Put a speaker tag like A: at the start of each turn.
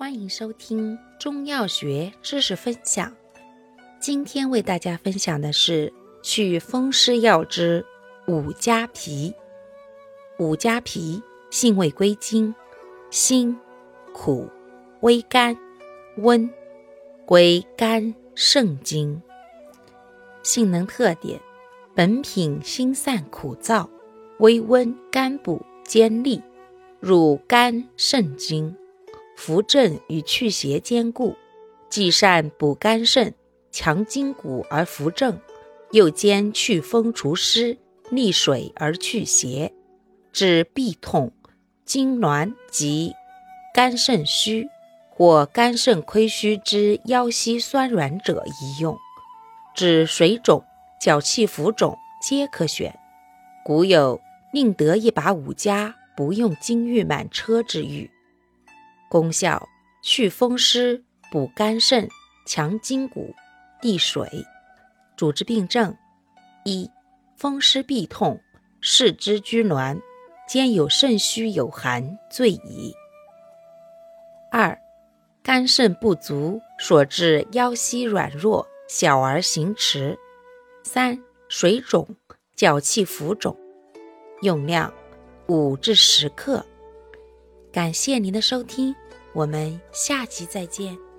A: 欢迎收听中药学知识分享。今天为大家分享的是祛风湿药之五加皮。五加皮性味归经：辛、苦、微甘、温，归肝肾经。性能特点：本品辛散苦燥，微温甘补兼利，入肝肾经。扶正与祛邪兼顾，既善补肝肾、强筋骨而扶正，又兼祛风除湿、利水而祛邪，治痹痛、痉挛及肝肾虚或肝肾亏虚之腰膝酸软者宜用；治水肿、脚气浮肿皆可选。古有“宁得一把五家，不用金玉满车”之语。功效：祛风湿、补肝肾、强筋骨、利水。主治病症：一、风湿痹痛、四肢拘挛，兼有肾虚有寒，最宜。二、肝肾不足所致腰膝软弱、小儿行迟。三、水肿、脚气浮肿。用量：五至十克。感谢您的收听，我们下期再见。